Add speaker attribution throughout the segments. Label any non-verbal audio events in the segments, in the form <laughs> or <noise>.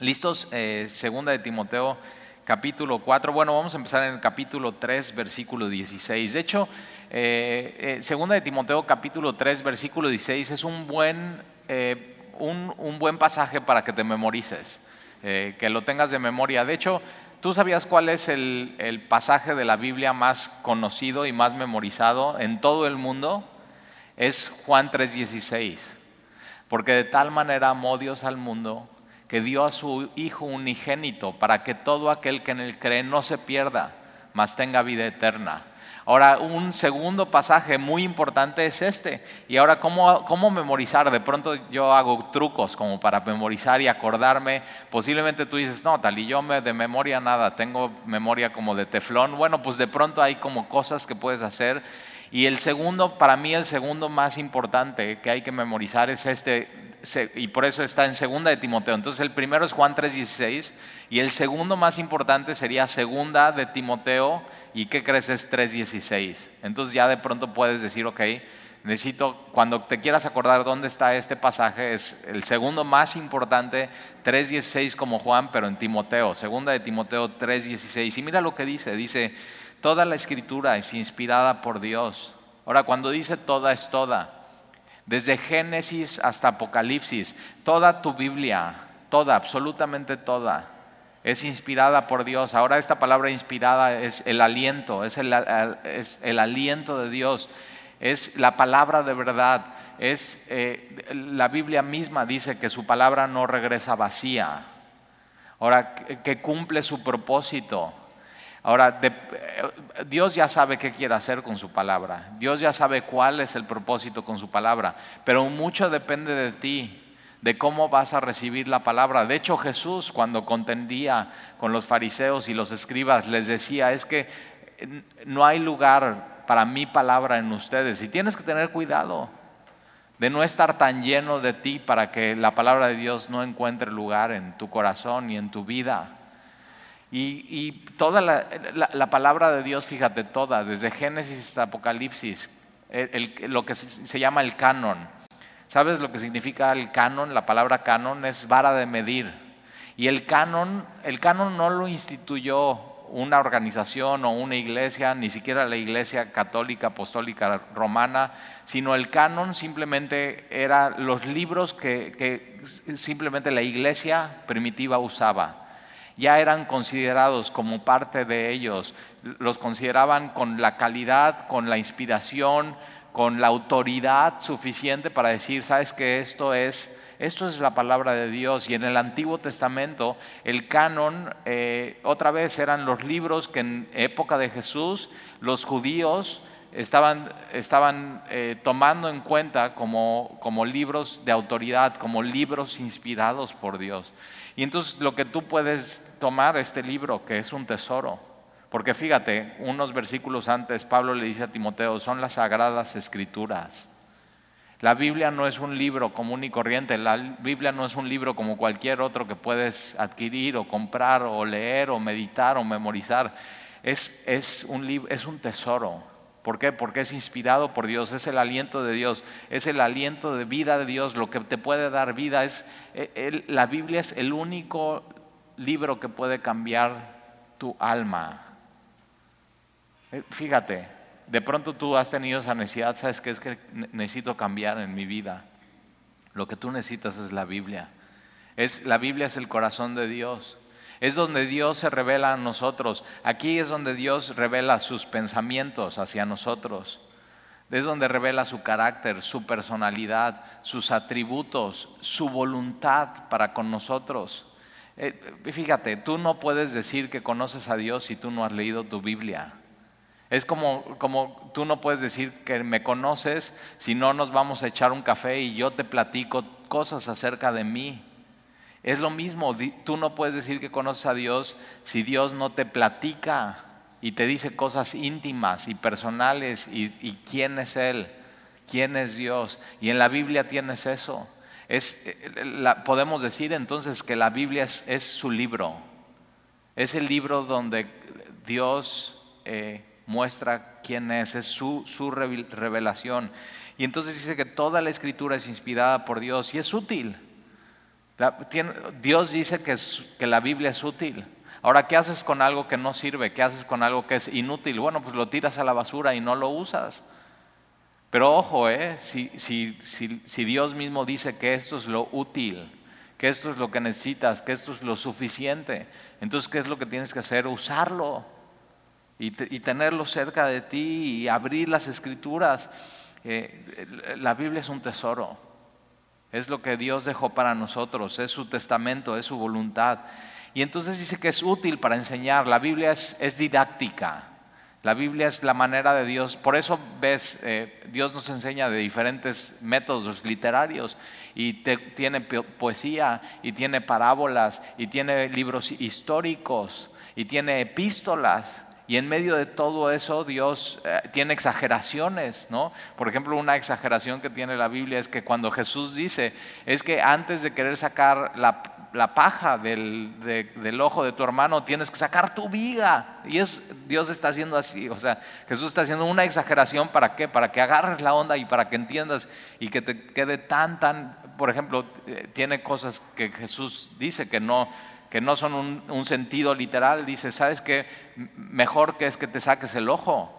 Speaker 1: ¿Listos? Eh, segunda de Timoteo capítulo 4. Bueno, vamos a empezar en el capítulo 3, versículo 16. De hecho, eh, eh, segunda de Timoteo capítulo 3, versículo 16 es un buen, un, un, buen pasaje para que te memorices, que lo tengas de memoria. De hecho, ¿tú sabías cuál es el, el pasaje de la Biblia más conocido y más memorizado en todo el mundo? Es Juan 3, 16. Porque de tal manera amó Dios al mundo que dio a su Hijo unigénito para que todo aquel que en él cree no se pierda, mas tenga vida eterna. Ahora, un segundo pasaje muy importante es este. Y ahora, ¿cómo, ¿cómo, memorizar? De pronto yo hago trucos como para memorizar y acordarme. Posiblemente tú dices, no, tal y yo me, de memoria nada, tengo memoria como de teflón. Bueno, pues de pronto hay como cosas que puedes hacer. Y el segundo, para mí el segundo más importante que hay que memorizar es este y por eso está en segunda de Timoteo. Entonces el primero es Juan 3:16 y el segundo más importante sería segunda de Timoteo y ¿qué crees? Es 3:16. Entonces ya de pronto puedes decir, ok, necesito, cuando te quieras acordar dónde está este pasaje, es el segundo más importante, 3:16 como Juan, pero en Timoteo, segunda de Timoteo 3:16. Y mira lo que dice, dice, toda la escritura es inspirada por Dios. Ahora, cuando dice toda es toda desde Génesis hasta Apocalipsis, toda tu Biblia, toda, absolutamente toda, es inspirada por Dios. Ahora esta palabra inspirada es el aliento, es el, aliento de Dios, es la palabra de verdad. Es eh, la Biblia misma dice que su palabra no regresa vacía. Ahora que cumple su propósito. Ahora, eh, Dios ya sabe qué quiere hacer con su palabra. Dios ya sabe cuál es el propósito con su palabra. Pero mucho depende de ti, de cómo vas a recibir la palabra. De hecho, Jesús, cuando contendía con los fariseos y los escribas, les decía, es que no hay lugar para mi palabra en ustedes. Y tienes que tener cuidado de no estar tan lleno de ti para que la palabra de Dios no encuentre lugar en tu corazón y en tu vida. Y, toda la, palabra de Dios, fíjate, toda, desde Génesis hasta Apocalipsis, lo que se, llama el canon. ¿Sabes lo que significa el canon? La palabra canon es vara de medir. Y el canon, el canon no lo instituyó una organización o una iglesia, ni siquiera la iglesia católica, apostólica romana, sino el canon simplemente era los libros que simplemente la iglesia primitiva usaba ya eran considerados como parte de ellos, los consideraban con la calidad, con la inspiración, con la autoridad suficiente para decir, sabes que esto es, esto es la palabra de Dios. Y en el Antiguo Testamento, el canon, eh, otra vez eran los libros que en época de Jesús, los judíos estaban, estaban eh, tomando en cuenta como, como libros de autoridad, como libros inspirados por Dios. Y entonces lo que tú puedes tomar este libro, que es un tesoro, porque fíjate, unos versículos antes Pablo le dice a Timoteo, son las sagradas escrituras. La Biblia no es un libro común y corriente, la Biblia no es un libro como cualquier otro que puedes adquirir o comprar o leer o meditar o memorizar. Es, es, un, es un tesoro. ¿Por qué? Porque es inspirado por Dios, es el aliento de Dios, es el aliento de vida de Dios, lo que te puede dar vida. Es, eh, la Biblia es el único libro que puede cambiar tu alma. Eh, fíjate, de pronto tú has tenido esa necesidad, sabes que es que necesito cambiar en mi vida. Lo que tú necesitas es la Biblia. Es, la Biblia es el corazón de Dios. Es donde Dios se revela a nosotros. Aquí es donde Dios revela sus pensamientos hacia nosotros. Es donde revela su carácter, su personalidad, sus atributos, su voluntad para con nosotros. Eh, fíjate, tú no puedes decir que conoces a Dios si tú no has leído tu Biblia. Es como, como tú no puedes decir que me conoces si no nos vamos a echar un café y yo te platico cosas acerca de mí. Es lo mismo, tú no puedes decir que conoces a Dios si Dios no te platica y te dice cosas íntimas y personales y, quién es Él, quién es Dios. Y en la Biblia tienes eso. Es, eh, podemos decir entonces que la Biblia es, su libro. Es el libro donde Dios eh, muestra quién es, es su, su revelación. Y entonces dice que toda la escritura es inspirada por Dios y es útil Dios dice que, la Biblia es útil. Ahora, ¿qué haces con algo que no sirve? ¿Qué haces con algo que es inútil? Bueno, pues lo tiras a la basura y no lo usas. Pero ojo, ¿eh? si Dios mismo dice que esto es lo útil, que esto es lo que necesitas, que esto es lo suficiente, entonces, ¿qué es lo que tienes que hacer? Usarlo y, tenerlo cerca de ti y abrir las escrituras. Eh, la Biblia es un tesoro, es lo que Dios dejó para nosotros, es su testamento, es su voluntad. Y entonces dice que es útil para enseñar, la Biblia es, didáctica. La Biblia es la manera de Dios. Por eso ves, eh, Dios nos enseña de diferentes métodos literarios y tiene poesía y tiene parábolas y tiene libros históricos y tiene epístolas. Y en medio de todo eso Dios eh, tiene exageraciones, ¿no? Por ejemplo, una exageración que tiene la Biblia es que cuando Jesús dice, es que antes de querer sacar la, la paja del, del, ojo de tu hermano, tienes que sacar tu viga. Y es, Dios está haciendo así, o sea, Jesús está haciendo una exageración para qué, para que agarres la onda y para que entiendas y que te quede tan, tan, por ejemplo, eh, tiene cosas que Jesús dice que no, que no son un, un sentido literal. Dice, ¿sabes qué? Mejor que es que te saques el ojo.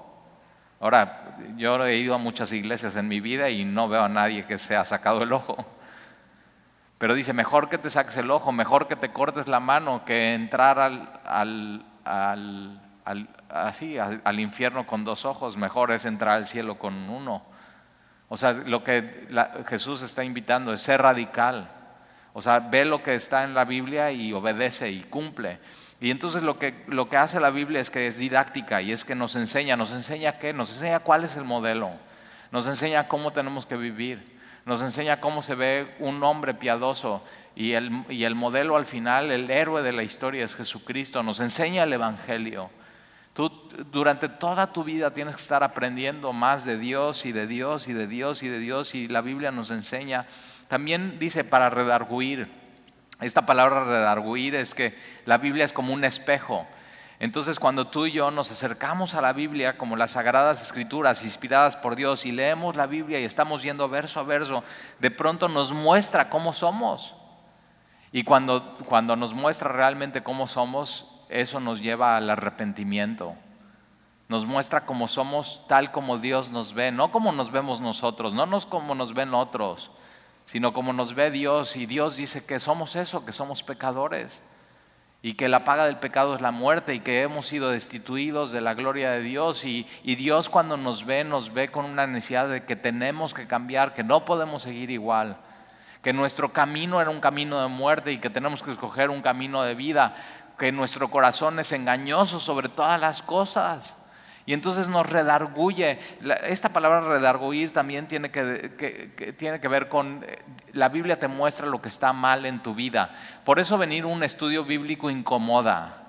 Speaker 1: Ahora, yo he ido a muchas iglesias en mi vida y no veo a nadie que se ha sacado el ojo. Pero dice, mejor que te saques el ojo, mejor que te cortes la mano que entrar al, así, al, infierno con dos ojos, mejor es entrar al cielo con uno. O sea, lo que Jesús está invitando es ser radical. O sea, ve lo que está en la Biblia y obedece y cumple. Y entonces lo que, lo que hace la Biblia es que es didáctica y es que nos enseña, nos enseña qué, nos enseña cuál es el modelo, nos enseña cómo tenemos que vivir nos enseña cómo se ve un hombre piadoso y el, y el modelo al final, el héroe de la historia es Jesucristo, nos enseña el Evangelio. Tú durante toda tu vida tienes que estar aprendiendo más de Dios y de Dios y de Dios y de Dios y la Biblia nos enseña. También dice para redarguir. Esta palabra redarguir es que la Biblia es como un espejo. Entonces cuando tú y yo nos acercamos a la Biblia como las sagradas escrituras inspiradas por Dios y leemos la Biblia y estamos yendo verso a verso, de pronto nos muestra cómo somos. Y cuando, cuando nos muestra realmente cómo somos, eso nos lleva al arrepentimiento. Nos muestra cómo somos tal como Dios nos ve, no como nos vemos nosotros, no nos como nos ven otros, sino como nos ve Dios. Y Dios dice que somos eso, que somos pecadores y que la paga del pecado es la muerte y que hemos sido destituidos de la gloria de Dios y, Dios cuando nos ve nos ve con una necesidad de que tenemos que cambiar, que no podemos seguir igual, que nuestro camino era un camino de muerte y que tenemos que escoger un camino de vida, que nuestro corazón es engañoso sobre todas las cosas. Y entonces nos redarguye. Esta palabra redarguir también tiene que, tiene que ver con, eh, la Biblia te muestra lo que está mal en tu vida. Por eso venir un estudio bíblico incomoda.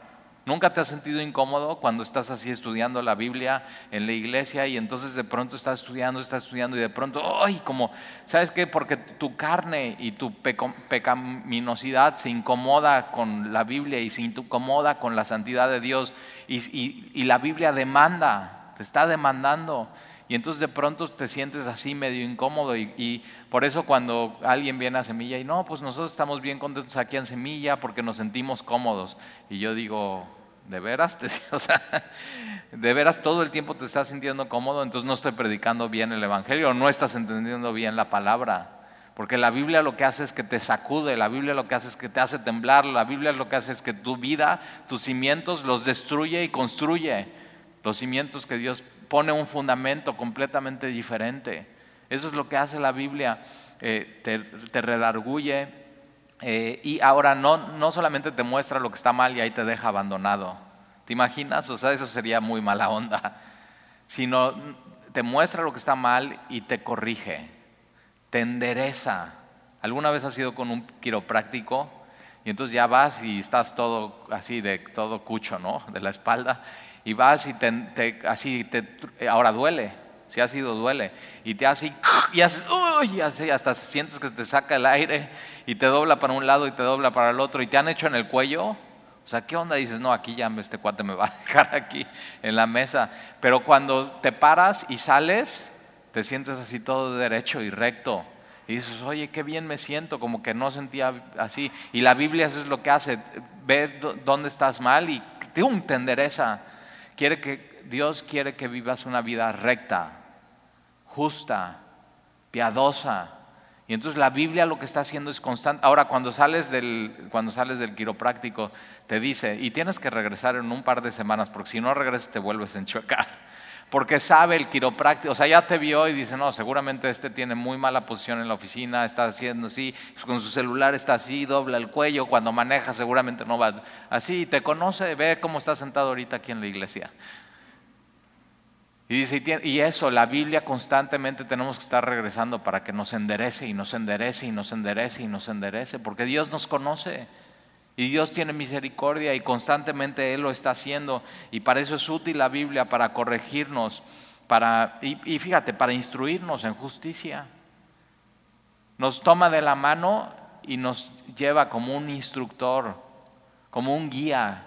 Speaker 1: ¿Nunca te has sentido incómodo cuando estás así estudiando la Biblia en la iglesia y entonces de pronto estás estudiando, estás estudiando y de pronto, ¡ay! Como, ¿sabes qué? Porque tu carne y tu pecaminosidad se incomoda con la Biblia y se incomoda con la santidad de Dios y, la Biblia demanda, te está demandando. Y entonces de pronto te sientes así medio incómodo y, por eso cuando alguien viene a Semilla y no, pues nosotros estamos bien contentos aquí en Semilla porque nos sentimos cómodos. Y yo digo, ¿de veras? <laughs> o sea, ¿de veras todo el tiempo te estás sintiendo cómodo? Entonces no estoy predicando bien el Evangelio, no estás entendiendo bien la palabra. Porque la Biblia lo que hace es que te sacude, la Biblia lo que hace es que te hace temblar, la Biblia lo que hace es que tu vida, tus cimientos los destruye y construye. Los cimientos que Dios pone un fundamento completamente diferente. Eso es lo que hace la Biblia, eh, te, redarguye eh, y ahora no, no solamente te muestra lo que está mal y ahí te deja abandonado. ¿Te imaginas? O sea, eso sería muy mala onda. Sino te muestra lo que está mal y te corrige te endereza. ¿Alguna vez has ido con un quiropráctico? Y entonces ya vas y estás todo así de todo cucho, ¿no? De la espalda. Y vas y te, así, te, ahora duele, si ha sido duele. Y te hace, y haces, uy, así, hasta sientes que te saca el aire y te dobla para un lado y te dobla para el otro. Y te han hecho en el cuello. O sea, ¿qué onda? Dices, no, aquí ya este cuate me va a dejar aquí en la mesa. Pero cuando te paras y sales, te sientes así todo derecho y recto. Y dices, oye, qué bien me siento, como que no sentía así. Y la Biblia eso es lo que hace, ve dónde estás mal y te endereza. Quiere que, Dios quiere que vivas una vida recta, justa, piadosa. Y entonces la Biblia lo que está haciendo es constante. Ahora, cuando sales del, cuando sales del quiropráctico, te dice, y tienes que regresar en un par de semanas, porque si no regresas te vuelves a enchuecar porque sabe el quiropráctico, o sea, ya te vio y dice, no, seguramente este tiene muy mala posición en la oficina, está haciendo así, con su celular está así, dobla el cuello, cuando maneja seguramente no va así, te conoce, ve cómo está sentado ahorita aquí en la iglesia. Y dice, y eso, la Biblia constantemente tenemos que estar regresando para que nos enderece y nos enderece y nos enderece y nos enderece, porque Dios nos conoce. Y Dios tiene misericordia y constantemente Él lo está haciendo. Y para eso es útil la Biblia, para corregirnos, para, y, fíjate, para instruirnos en justicia. Nos toma de la mano y nos lleva como un instructor, como un guía.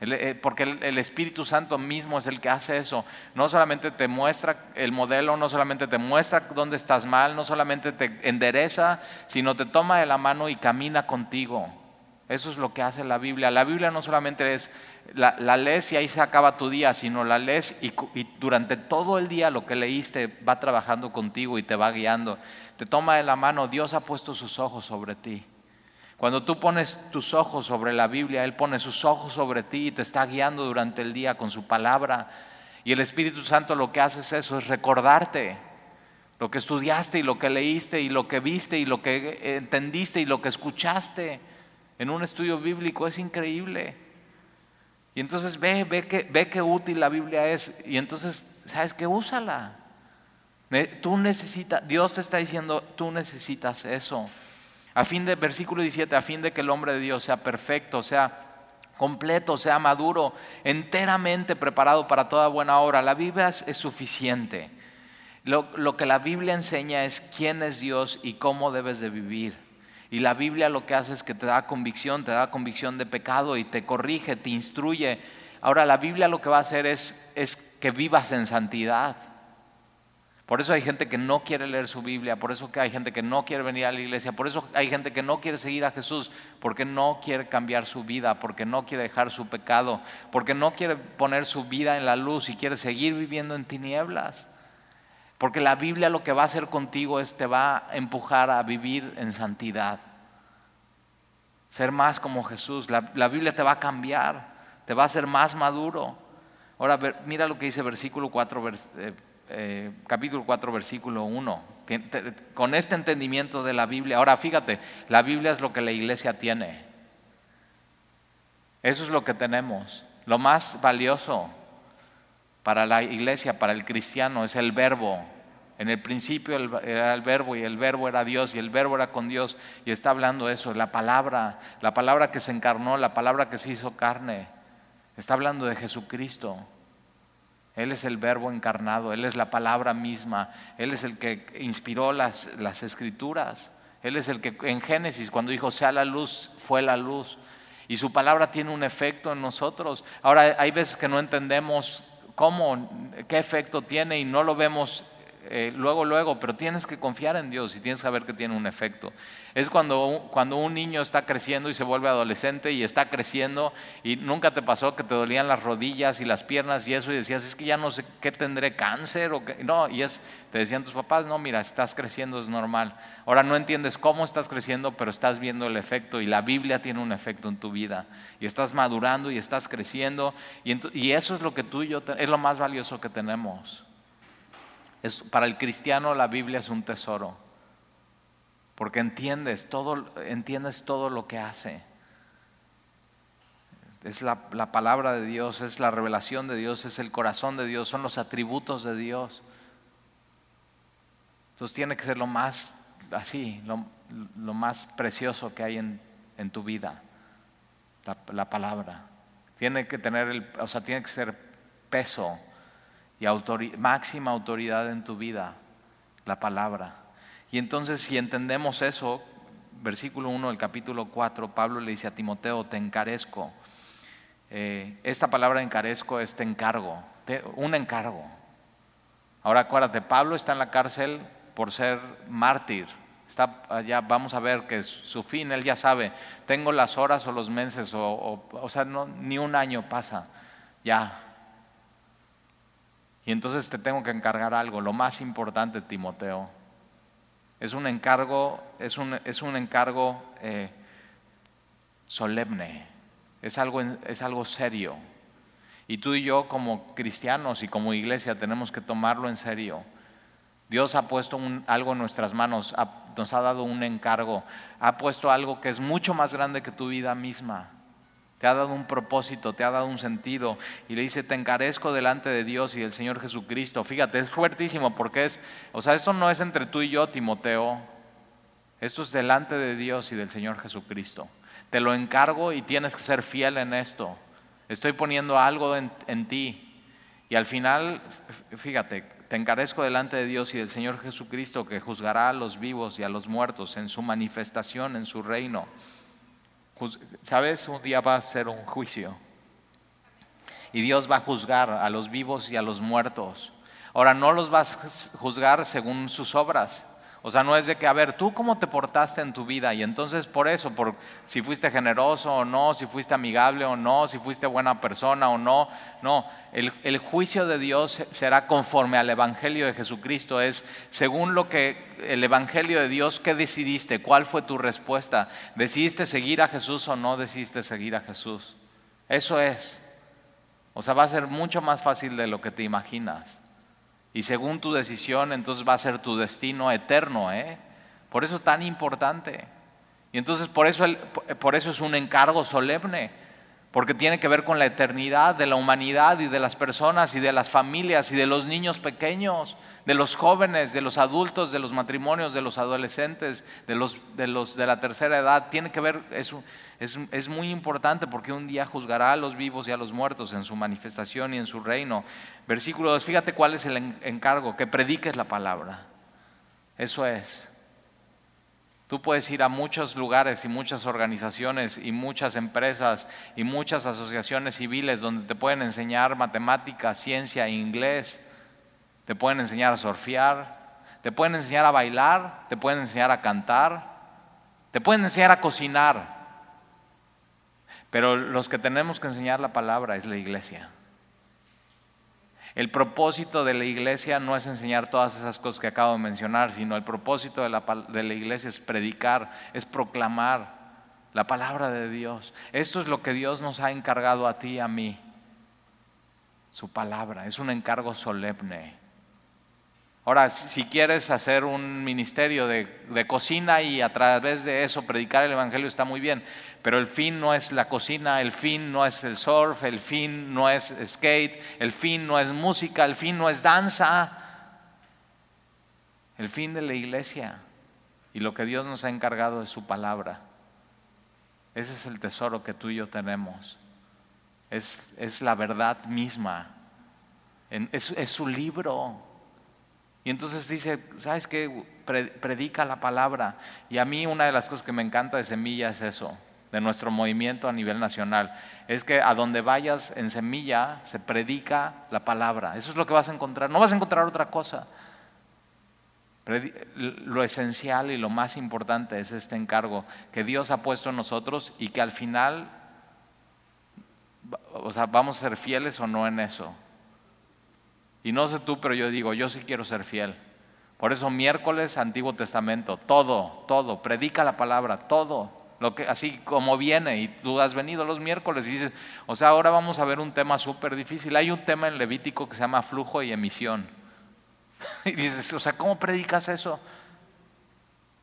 Speaker 1: Eh, porque el, Espíritu Santo mismo es el que hace eso. No solamente te muestra el modelo, no solamente te muestra dónde estás mal, no solamente te endereza, sino te toma de la mano y camina contigo. Eso es lo que hace la Biblia. La Biblia no solamente es la, la lees y ahí se acaba tu día, sino la lees y, durante todo el día lo que leíste va trabajando contigo y te va guiando. Te toma de la mano, Dios ha puesto sus ojos sobre ti. Cuando tú pones tus ojos sobre la Biblia, Él pone sus ojos sobre ti y te está guiando durante el día con su palabra. Y el Espíritu Santo lo que hace es eso, es recordarte lo que estudiaste y lo que leíste y lo que viste y lo que entendiste y lo que escuchaste en un estudio bíblico, es increíble. Y entonces ve, ve que, ve qué útil la Biblia es y entonces, ¿sabes qué? Úsala. Tú necesitas, Dios te está diciendo, tú necesitas eso. A fin de, versículo 17, a fin de que el hombre de Dios sea perfecto, sea completo, sea maduro, enteramente preparado para toda buena obra. La Biblia es, suficiente. Lo, lo que la Biblia enseña es quién es Dios y cómo debes de vivir. Y la Biblia lo que hace es que te da convicción, te da convicción de pecado y te corrige, te instruye. Ahora la Biblia lo que va a hacer es, es que vivas en santidad. Por eso hay gente que no quiere leer su Biblia, por eso hay gente que no quiere venir a la iglesia, por eso hay gente que no quiere seguir a Jesús, porque no quiere cambiar su vida, porque no quiere dejar su pecado, porque no quiere poner su vida en la luz y quiere seguir viviendo en tinieblas. Porque la Biblia lo que va a hacer contigo es te va a empujar a vivir en santidad. Ser más como Jesús. La, Biblia te va a cambiar, te va a hacer más maduro. Ahora mira lo que dice versículo 4, eh, eh, capítulo 4, versículo 1. Con este entendimiento de la Biblia. Ahora fíjate, la Biblia es lo que la iglesia tiene. Eso es lo que tenemos. Lo más valioso para la iglesia, para el cristiano, es el verbo. En el principio era el verbo y el verbo era Dios y el verbo era con Dios y está hablando eso, la palabra, la palabra que se encarnó, la palabra que se hizo carne. Está hablando de Jesucristo. Él es el verbo encarnado, Él es la palabra misma, Él es el que inspiró las, las escrituras. Él es el que en Génesis, cuando dijo sea la luz, fue la luz. Y su palabra tiene un efecto en nosotros. Ahora, hay veces que no entendemos cómo, qué efecto tiene y no lo vemos eh, luego, luego, pero tienes que confiar en Dios y tienes que saber que tiene un efecto. Es cuando, cuando un niño está creciendo y se vuelve adolescente y está creciendo y nunca te pasó que te dolían las rodillas y las piernas y eso y decías, es que ya no sé qué tendré cáncer o qué. No, y es, te decían tus papás, no, mira, estás creciendo, es normal. Ahora no entiendes cómo estás creciendo, pero estás viendo el efecto y la Biblia tiene un efecto en tu vida y estás madurando y estás creciendo y, eso es lo que tú y yo, es lo más valioso que tenemos para el cristiano la Biblia es un tesoro, porque entiendes todo, entiendes todo lo que hace. Es la, la, palabra de Dios, es la revelación de Dios, es el corazón de Dios, son los atributos de Dios. Entonces tiene que ser lo más así, lo, más precioso que hay en, en tu vida, la, la, palabra. Tiene que tener el, o sea, tiene que ser peso y máxima autoridad en tu vida, la palabra. Y entonces si entendemos eso, versículo 1 del capítulo 4, Pablo le dice a Timoteo, te encarezco. Eh, esta palabra encarezco es te encargo, un encargo. Ahora acuérdate, Pablo está en la cárcel por ser mártir, Está ya vamos a ver que su fin, él ya sabe, tengo las horas o los meses, o, o, sea, no, ni un año pasa, ya. Y entonces te tengo que encargar algo, lo más importante, Timoteo. Es un encargo, es un, es un encargo eh, solemne, es algo, es algo serio. Y tú y yo como cristianos y como iglesia tenemos que tomarlo en serio. Dios ha puesto algo en nuestras manos, nos ha dado un encargo, ha puesto algo que es mucho más grande que tu vida misma. Te ha dado un propósito, te ha dado un sentido. Y le dice, te encarezco delante de Dios y del Señor Jesucristo. Fíjate, es fuertísimo porque es, o sea, esto no es entre tú y yo, Timoteo. Esto es delante de Dios y del Señor Jesucristo. Te lo encargo y tienes que ser fiel en esto. Estoy poniendo algo en, en ti. Y al final, fíjate, te encarezco delante de Dios y del Señor Jesucristo que juzgará a los vivos y a los muertos en su manifestación, en su reino. ¿Sabes? Un día va a ser un juicio. Y Dios va a juzgar a los vivos y a los muertos. Ahora, no los vas a juzgar según sus obras, o sea, no es de que, a ver, tú cómo te portaste en tu vida y entonces por eso, por si fuiste generoso o no, si fuiste amigable o no, si fuiste buena persona o no, no, el, juicio de Dios será conforme al Evangelio de Jesucristo, es según lo que el Evangelio de Dios, ¿qué decidiste? ¿Cuál fue tu respuesta? ¿Decidiste seguir a Jesús o no decidiste seguir a Jesús? Eso es. O sea, va a ser mucho más fácil de lo que te imaginas. Y según tu decisión, entonces va a ser tu destino eterno. ¿eh? Por eso tan importante. Y entonces por eso, por eso es un encargo solemne, porque tiene que ver con la eternidad de la humanidad y de las personas y de las familias y de los niños pequeños, de los jóvenes, de los adultos, de los matrimonios, de los adolescentes, de los de, la tercera edad. Tiene que ver, eso es, muy importante porque un día juzgará a los vivos y a los muertos en su manifestación y en su reino. Versículo 2, fíjate cuál es el encargo, que prediques la palabra. Eso es. Tú puedes ir a muchos lugares y muchas organizaciones y muchas empresas y muchas asociaciones civiles donde te pueden enseñar matemáticas, ciencia, inglés, te pueden enseñar a surfear, te pueden enseñar a bailar, te pueden enseñar a cantar, te pueden enseñar a cocinar. Pero los que tenemos que enseñar la palabra es la iglesia. El propósito de la iglesia no es enseñar todas esas cosas que acabo de mencionar, sino el propósito de la, de la, iglesia es predicar, es proclamar la palabra de Dios. Esto es lo que Dios nos ha encargado a ti y a mí. Su palabra es un encargo solemne. Ahora, si quieres hacer un ministerio de, cocina y a través de eso predicar el Evangelio está muy bien, pero el fin no es la cocina, el fin no es el surf, el fin no es skate, el fin no es música, el fin no es danza. El fin de la iglesia y lo que Dios nos ha encargado es su palabra. Ese es el tesoro que tú y yo tenemos. Es, la verdad misma. es su libro. Y entonces dice, ¿sabes qué? Predica la palabra. Y a mí una de las cosas que me encanta de Semilla es eso, de nuestro movimiento a nivel nacional. Es que a donde vayas en Semilla se predica la palabra. Eso es lo que vas a encontrar. No vas a encontrar otra cosa. Lo esencial y lo más importante es este encargo que Dios ha puesto en nosotros y que al final, o sea, vamos a ser fieles o no en eso. Y no sé tú, pero yo digo, yo sí quiero ser fiel. Por eso miércoles, Antiguo Testamento, todo, todo, predica la palabra, todo, lo que, así como viene. Y tú has venido los miércoles y dices, o sea, ahora vamos a ver un tema súper difícil. Hay un tema en Levítico que se llama flujo y emisión. <laughs> Y dices, o sea, ¿cómo predicas eso?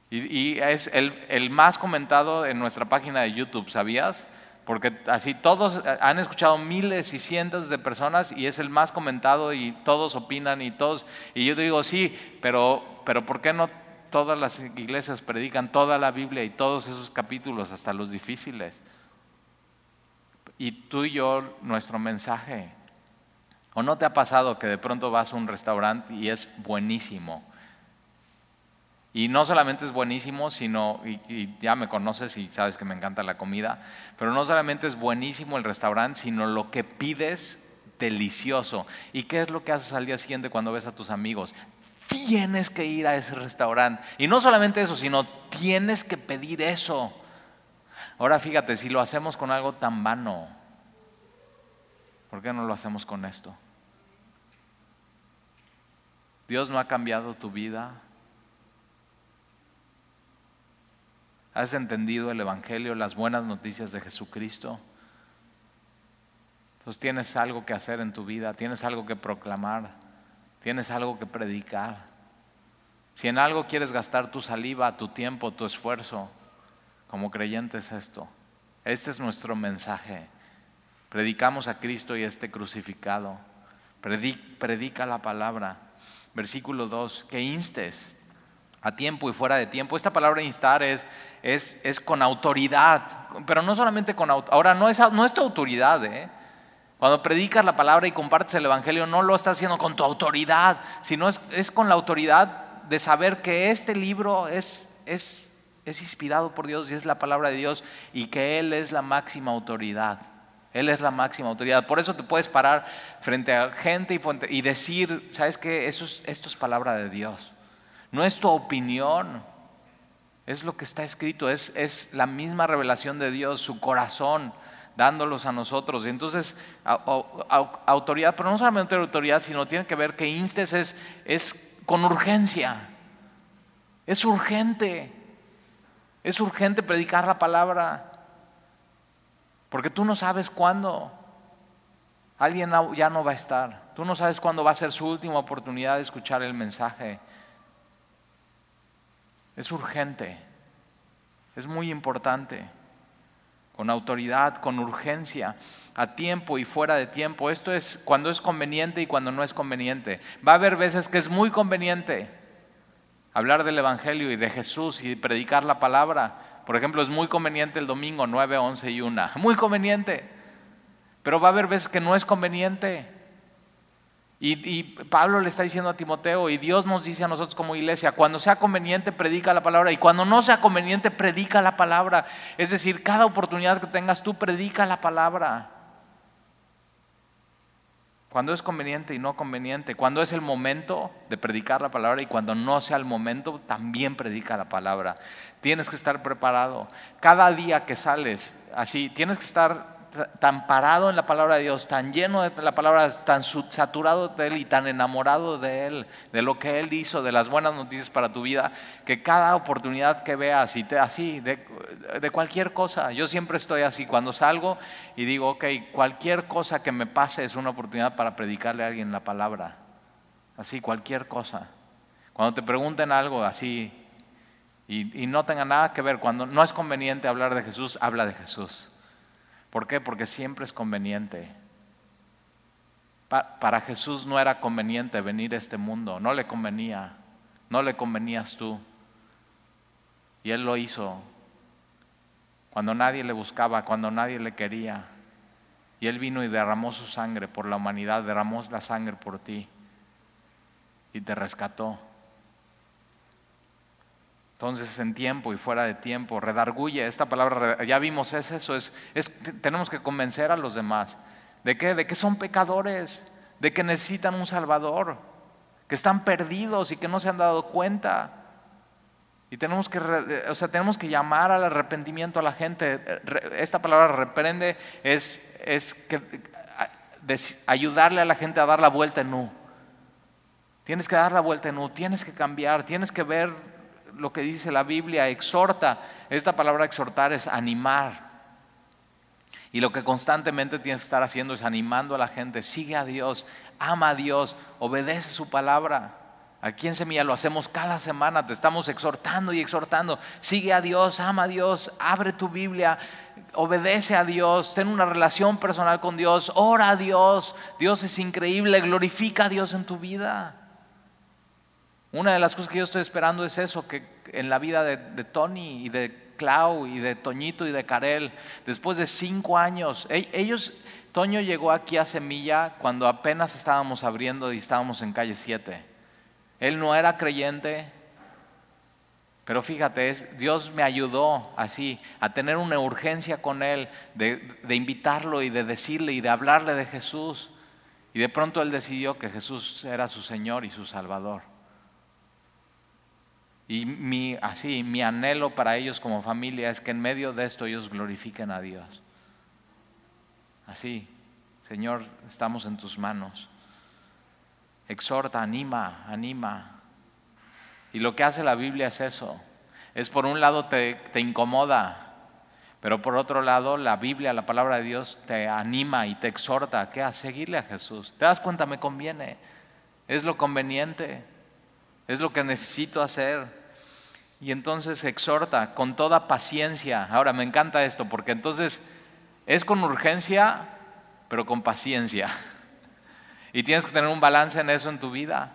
Speaker 1: Y, es el, el más comentado en nuestra página de YouTube, ¿sabías? porque así todos eh, han escuchado miles y cientos de personas y es el más comentado y todos opinan y todos, y yo digo, sí, pero, pero ¿por qué no todas las iglesias predican toda la Biblia y todos esos capítulos, hasta los difíciles? Y tú y yo, nuestro mensaje. ¿O no te ha pasado que de pronto vas a un restaurante y es buenísimo? Y no solamente es buenísimo, sino, y, ya me conoces y sabes que me encanta la comida, pero no solamente es buenísimo el restaurante, sino lo que pides delicioso. ¿Y qué es lo que haces al día siguiente cuando ves a tus amigos? Tienes que ir a ese restaurante. Y no solamente eso, sino tienes que pedir eso. Ahora fíjate, si lo hacemos con algo tan vano, ¿por qué no lo hacemos con esto? Dios no ha cambiado tu vida. ¿Has entendido el Evangelio, las buenas noticias de Jesucristo? Pues tienes algo que hacer en tu vida, tienes algo que proclamar, tienes algo que predicar. Si en algo quieres gastar tu saliva, tu tiempo, tu esfuerzo, como creyentes esto. Este es nuestro mensaje. Predicamos a Cristo y este crucificado. Predica la palabra. Versículo 2, que instes a tiempo y fuera de tiempo. Esta palabra instar es, es, es con autoridad, pero no solamente con autoridad. Ahora, no es, no es tu autoridad, ¿eh? Cuando predicas la palabra y compartes el Evangelio, no lo estás haciendo con tu autoridad, sino es, es con la autoridad de saber que este libro es, es, es inspirado por Dios y es la palabra de Dios y que Él es la máxima autoridad. Él es la máxima autoridad. Por eso te puedes parar frente a gente y, decir, ¿sabes qué? Eso esto es palabra de Dios. No es tu opinión, es lo que está escrito, es, es la misma revelación de Dios, su corazón dándolos a nosotros. Y entonces, autoridad, pero no solamente autoridad, sino tiene que ver que instes es, es con urgencia. Es urgente. Es urgente predicar la palabra. Porque tú no sabes cuándo alguien ya no va a estar. Tú no sabes cuándo va a ser su última oportunidad de escuchar el mensaje. Es urgente. Es muy importante con autoridad, con urgencia, a tiempo y fuera de tiempo. Esto es cuando es conveniente y cuando no es conveniente. Va a haber veces que es muy conveniente hablar del Evangelio y de Jesús y predicar la palabra. Por ejemplo, es muy conveniente el domingo 9, 11 y 1. Muy conveniente. Pero va a haber veces que no es conveniente. Y, Pablo le está diciendo a Timoteo, y Dios nos dice a nosotros como iglesia, cuando sea conveniente predica la palabra, y cuando no sea conveniente predica la palabra. Es decir, cada oportunidad que tengas tú predica la palabra. Cuando es conveniente y no conveniente, cuando es el momento de predicar la palabra y cuando no sea el momento, también predica la palabra. Tienes que estar preparado. Cada día que sales, así, tienes que estar tan parado en la palabra de Dios, tan lleno de la palabra, tan saturado de Él y tan enamorado de Él, de lo que Él hizo, de las buenas noticias para tu vida, que cada oportunidad que veas, así, de, de cualquier cosa, yo siempre estoy así, cuando salgo y digo, ok, cualquier cosa que me pase es una oportunidad para predicarle a alguien la palabra, así, cualquier cosa. Cuando te pregunten algo así y, y no tenga nada que ver, cuando no es conveniente hablar de Jesús, habla de Jesús. ¿Por qué? Porque siempre es conveniente. Para Jesús no era conveniente venir a este mundo, no le convenía, no le convenías tú. Y Él lo hizo cuando nadie le buscaba, cuando nadie le quería. Y Él vino y derramó su sangre por la humanidad, derramó la sangre por ti y te rescató. Entonces, en tiempo y fuera de tiempo, redarguye, esta palabra, ya vimos, es eso, es, tenemos que convencer a los demás. ¿De qué? De que son pecadores, de que necesitan un Salvador, que están perdidos y que no se han dado cuenta. Y tenemos que, o sea, tenemos que llamar al arrepentimiento a la gente. Esta palabra reprende es, es que, ayudarle a la gente a dar la vuelta en U. Tienes que dar la vuelta en U, tienes que cambiar, tienes que ver lo que dice la Biblia, exhorta. Esta palabra exhortar es animar. Y lo que constantemente tienes que estar haciendo es animando a la gente, sigue a Dios, ama a Dios, obedece su palabra. Aquí en Semilla lo hacemos cada semana, te estamos exhortando y exhortando. Sigue a Dios, ama a Dios, abre tu Biblia, obedece a Dios, ten una relación personal con Dios, ora a Dios. Dios es increíble, glorifica a Dios en tu vida. Una de las cosas que yo estoy esperando es eso, que en la vida de, Tony y de Clau y de Toñito y de Karel, después de cinco años, e, ellos, Toño llegó aquí a Semilla cuando apenas estábamos abriendo y estábamos en calle 7. Él no era creyente, pero fíjate, Dios me ayudó así a tener una urgencia con él, de, de, invitarlo y de decirle y de hablarle de Jesús. Y de pronto él decidió que Jesús era su Señor y su Salvador. Y mi, así, mi anhelo para ellos como familia es que en medio de esto ellos glorifiquen a Dios. Así, Señor, estamos en tus manos. Exhorta, anima, anima. Y lo que hace la Biblia es eso. Es por un lado te, te incomoda, pero por otro lado la Biblia, la palabra de Dios te anima y te exhorta a, a seguirle a Jesús. ¿Te das cuenta? Me conviene. Es lo conveniente. Es lo que necesito hacer. Y entonces exhorta con toda paciencia. Ahora me encanta esto porque entonces es con urgencia, pero con paciencia. Y tienes que tener un balance en eso en tu vida.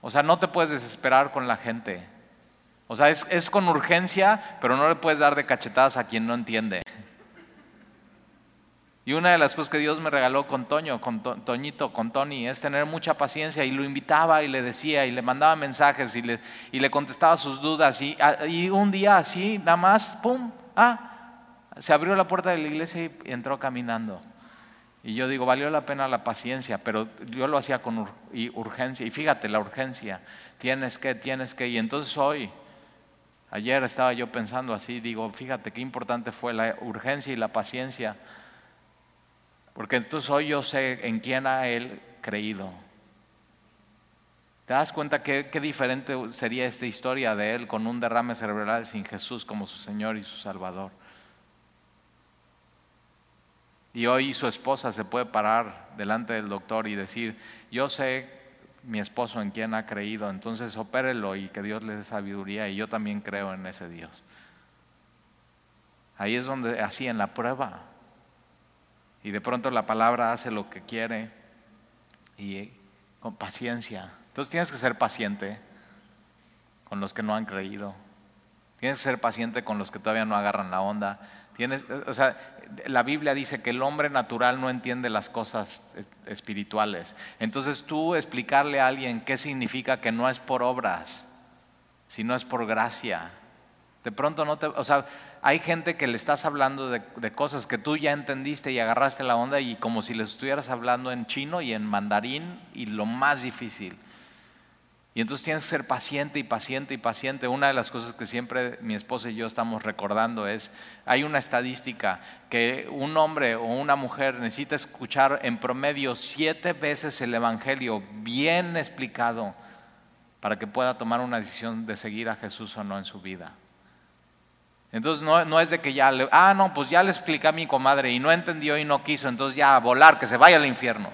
Speaker 1: O sea, no te puedes desesperar con la gente. O sea, es, es con urgencia, pero no le puedes dar de cachetadas a quien no entiende. Y una de las cosas que Dios me regaló con Toño, con Toñito, con Tony, es tener mucha paciencia y lo invitaba y le decía y le mandaba mensajes y le, y le contestaba sus dudas. Y, ah, y, un día así, nada más, ¡pum! ¡Ah! Se abrió la puerta de la iglesia y entró caminando. Y yo digo, valió la pena la paciencia, pero yo lo hacía con urgencia. Y fíjate, la urgencia, tienes que, tienes que. Y entonces hoy, ayer estaba yo pensando así, digo, fíjate qué importante fue la urgencia y la paciencia porque entonces hoy yo sé en quién ha Él creído. ¿Te das cuenta qué, qué diferente sería esta historia de Él con un derrame cerebral sin Jesús como su Señor y su Salvador? Y hoy su esposa se puede parar delante del doctor y decir, yo sé mi esposo en quién ha creído, entonces opérelo y que Dios le dé sabiduría y yo también creo en ese Dios. Ahí es donde, así en la prueba, y de pronto la palabra hace lo que quiere y con paciencia. Entonces tienes que ser paciente con los que no han creído. Tienes que ser paciente con los que todavía no agarran la onda. Tienes, o sea, la Biblia dice que el hombre natural no entiende las cosas espirituales. Entonces tú explicarle a alguien qué significa que no es por obras, sino es por gracia. De pronto no te, o sea, hay gente que le estás hablando de, cosas que tú ya entendiste y agarraste la onda y como si les estuvieras hablando en chino y en mandarín y lo más difícil. Y entonces tienes que ser paciente y paciente y paciente. Una de las cosas que siempre mi esposa y yo estamos recordando es, hay una estadística que un hombre o una mujer necesita escuchar en promedio siete veces el Evangelio bien explicado para que pueda tomar una decisión de seguir a Jesús o no en su vida. Entonces no, es de que ya, le, ah, no, pues ya le expliqué a mi comadre y no entendió y no quiso, entonces ya a volar, que se vaya al infierno.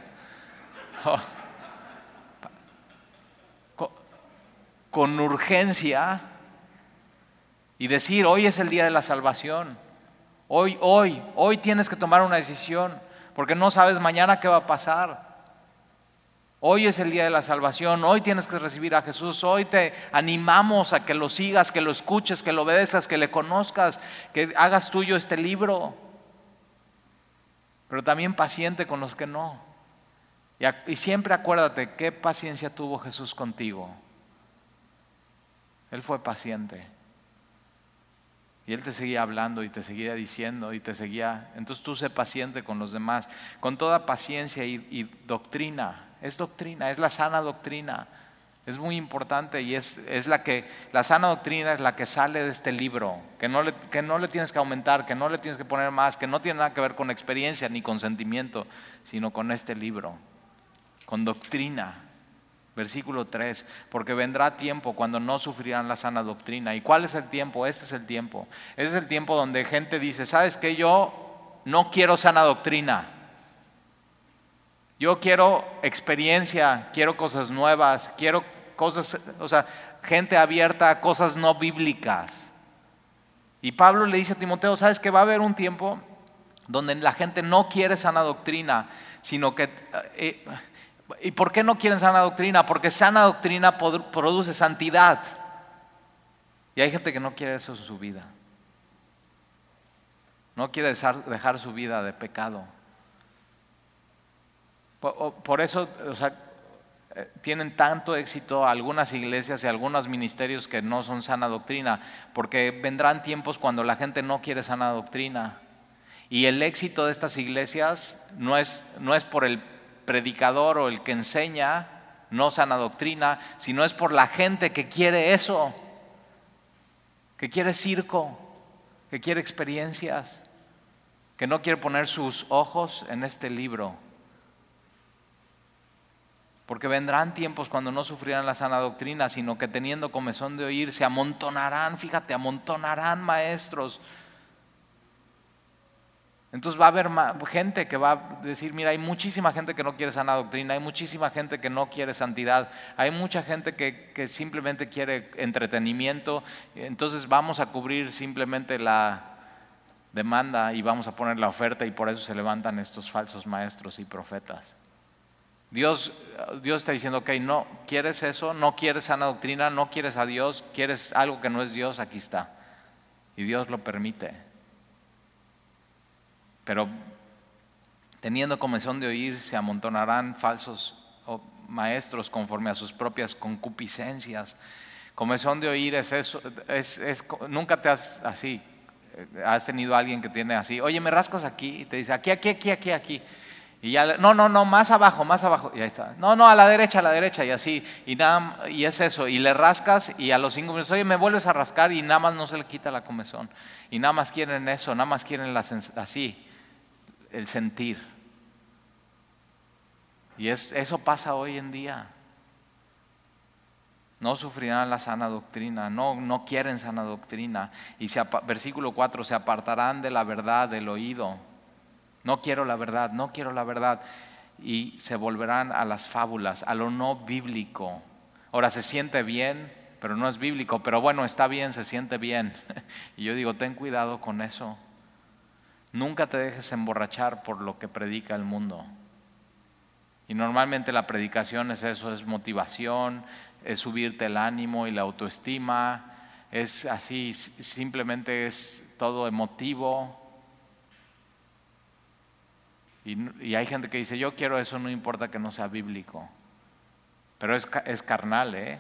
Speaker 1: Con, urgencia y decir, hoy es el día de la salvación. Hoy, hoy, hoy tienes que tomar una decisión, porque no sabes mañana qué va a pasar. Hoy es el día de la salvación, hoy tienes que recibir a Jesús, hoy te animamos a que lo sigas, que lo escuches, que lo obedezcas, que le conozcas, que hagas tuyo este libro. Pero también paciente con los que no. Y, siempre acuérdate qué paciencia tuvo Jesús contigo. Él fue paciente. Y Él te seguía hablando y te seguía diciendo y te seguía. Entonces tú sé paciente con los demás, con toda paciencia y doctrina es doctrina, es la sana doctrina. Es muy importante y es, la que, la sana doctrina es la que sale de este libro, que no, le, que no le tienes que aumentar, que no le tienes que poner más, que no tiene nada que ver con experiencia ni con sentimiento, sino con este libro, con doctrina. Versículo 3, porque vendrá tiempo cuando no sufrirán la sana doctrina. ¿Y cuál es el tiempo? Este es el tiempo. Este es el tiempo donde gente dice, ¿sabes qué? Yo no quiero sana doctrina. Yo quiero experiencia, quiero cosas nuevas, quiero cosas, o sea, gente abierta a cosas no bíblicas. Y Pablo le dice a Timoteo, ¿sabes que va a haber un tiempo donde la gente no quiere sana doctrina, sino que... Eh, ¿Y por qué no quieren sana doctrina? Porque sana doctrina produce santidad. Y hay gente que no quiere eso en su vida. No quiere dejar su vida de pecado. Por, eso, eh, tienen tanto éxito algunas iglesias y algunos ministerios que no son sana doctrina, porque vendrán tiempos cuando la gente no quiere sana doctrina. Y el éxito de estas iglesias no es, no es por el predicador o el que enseña, no sana doctrina, sino es por la gente que quiere eso, que quiere circo, que quiere experiencias, que no quiere poner sus ojos en este libro. Porque vendrán tiempos cuando no sufrirán la sana doctrina, sino que teniendo comezón de oír, se amontonarán, fíjate, amontonarán maestros entonces va a haber gente que va a decir, mira, hay muchísima gente que no quiere sana doctrina, hay muchísima gente que no quiere santidad, hay mucha gente que, simplemente quiere entretenimiento, entonces vamos a cubrir simplemente la demanda y vamos a poner la oferta y por eso se levantan estos falsos maestros y profetas. Dios, Dios está diciendo, ok, no, ¿quieres eso? ¿No quieres sana doctrina? ¿No quieres a Dios? ¿Quieres algo que no es Dios? Aquí está. Y Dios lo permite. Pero teniendo comezón de oír, se amontonarán falsos maestros conforme a sus propias concupiscencias. Comezón de oír es eso, es, nunca te has así, eh, has tenido alguien que tiene así, oye, me rascas aquí y te dice, aquí, aquí, aquí, aquí, aquí. Y ya, no, no, no, más abajo, más abajo. Y ahí está. No, no, a la derecha, a la derecha, y así. Y, nada, y es eso. Y le rascas y a los cinco minutos, oye, me vuelves a rascar y nada más no se le quita la comezón. Y nada más quieren eso, nada más quieren las, así el sentir. Y es, eso pasa hoy en día. No sufrirán la sana doctrina, no, no quieren sana doctrina. Y se, versículo 4, se apartarán de la verdad del oído. No quiero la verdad, no quiero la verdad. Y se volverán a las fábulas, a lo no bíblico. Ahora se siente bien, pero no es bíblico. Pero bueno, está bien, se siente bien. <laughs> Y yo digo, ten cuidado con eso. Nunca te dejes emborrachar por lo que predica el mundo. Y normalmente la predicación es eso, es motivación, es subirte el ánimo y la autoestima, es así, simplemente es todo emotivo. Y, hay gente que dice, yo quiero eso, no importa que no sea bíblico. Pero es, es carnal, ¿eh?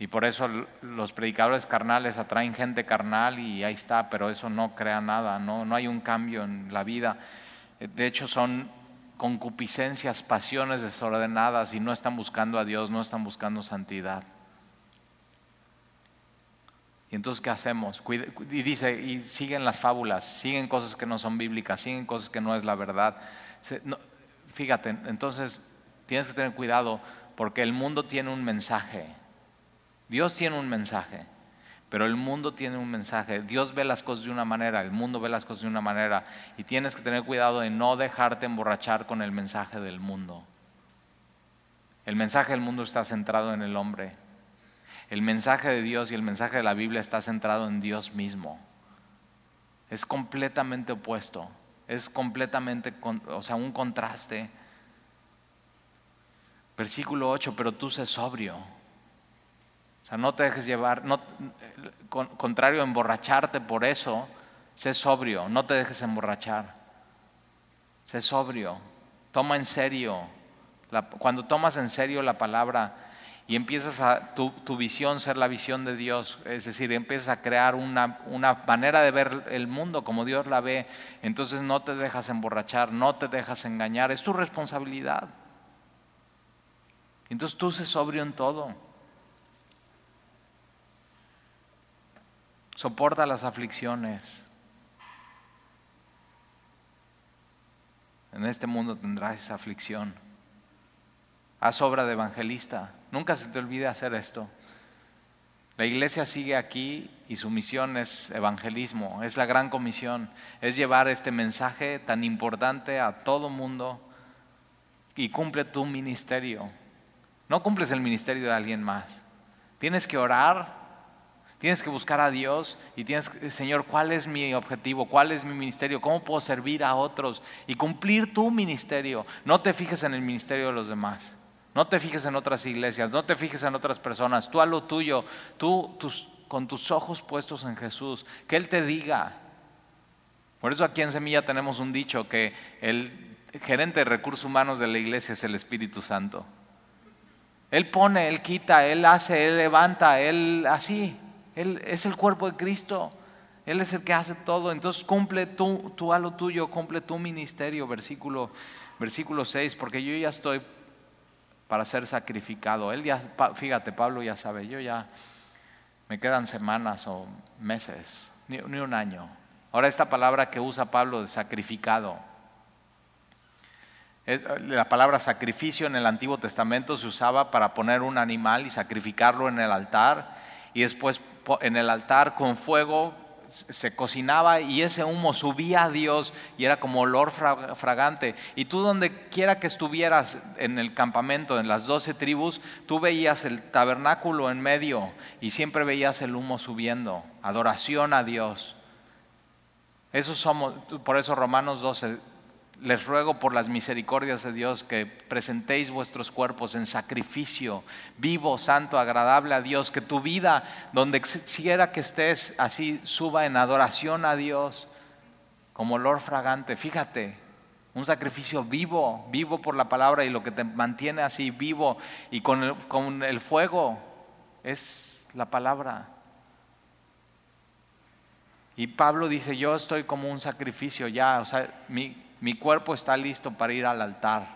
Speaker 1: Y por eso los predicadores carnales atraen gente carnal y ahí está, pero eso no crea nada, no, no hay un cambio en la vida. De hecho son concupiscencias, pasiones desordenadas y no están buscando a Dios, no están buscando santidad. Y entonces, ¿qué hacemos? Y dice, y siguen las fábulas, siguen cosas que no son bíblicas, siguen cosas que no es la verdad. Fíjate, entonces tienes que tener cuidado porque el mundo tiene un mensaje Dios tiene un mensaje, pero el mundo tiene un mensaje. Dios ve las cosas de una manera, el mundo ve las cosas de una manera. Y tienes que tener cuidado de no dejarte emborrachar con el mensaje del mundo. El mensaje del mundo está centrado en el hombre. El mensaje de Dios y el mensaje de la Biblia está centrado en Dios mismo. Es completamente opuesto. Es completamente, o sea, un contraste. Versículo 8, pero tú sé sobrio sea, no te dejes llevar, no, contrario a emborracharte por eso, sé sobrio, no te dejes emborrachar. Sé sobrio, toma en serio. cuando tomas en serio la palabra y empiezas a tu, visión ser la visión de Dios, es decir, empiezas a crear una, una manera de ver el mundo como Dios la ve, entonces no te dejas emborrachar, no te dejas engañar, es tu responsabilidad. Entonces tú sé sobrio en todo. Soporta las aflicciones. En este mundo tendrás aflicción. Haz obra de evangelista. Nunca se te olvide hacer esto. La iglesia sigue aquí y su misión es evangelismo, es la gran comisión, es llevar este mensaje tan importante a todo mundo y cumple tu ministerio. No cumples el ministerio de alguien más. Tienes que orar Tienes que buscar a Dios y tienes, Señor, ¿cuál es mi objetivo? ¿Cuál es mi ministerio? ¿Cómo puedo servir a otros? Y cumplir tu ministerio. No te fijes en el ministerio de los demás. No te fijes en otras iglesias. No te fijes en otras personas. Tú a lo tuyo. Tú con tus ojos puestos en Jesús. Que Él te diga. Por eso aquí en Semilla tenemos un dicho que el gerente de recursos humanos de la iglesia es el Espíritu Santo. Él pone, Él quita, Él hace, Él levanta, Él así. Él es el cuerpo de Cristo. Él es el que hace todo. Entonces cumple tú, tú a lo tuyo, cumple tu ministerio, versículo, versículo 6, porque yo ya estoy para ser sacrificado. Él ya, fíjate, Pablo ya sabe, yo ya me quedan semanas o meses, ni, ni un año. Ahora esta palabra que usa Pablo de sacrificado, la palabra sacrificio en el Antiguo Testamento se usaba para poner un animal y sacrificarlo en el altar y después en el altar con fuego se cocinaba y ese humo subía a Dios y era como olor fragante. Y tú donde quiera que estuvieras en el campamento, en las doce tribus, tú veías el tabernáculo en medio y siempre veías el humo subiendo. Adoración a Dios. Eso somos, por eso Romanos 12 les ruego por las misericordias de Dios que presentéis vuestros cuerpos en sacrificio vivo, santo, agradable a Dios, que tu vida, donde quiera que estés, así suba en adoración a Dios, como olor fragante. Fíjate, un sacrificio vivo, vivo por la palabra y lo que te mantiene así vivo y con el, con el fuego es la palabra. Y Pablo dice, yo estoy como un sacrificio ya, o sea, mi, mi cuerpo está listo para ir al altar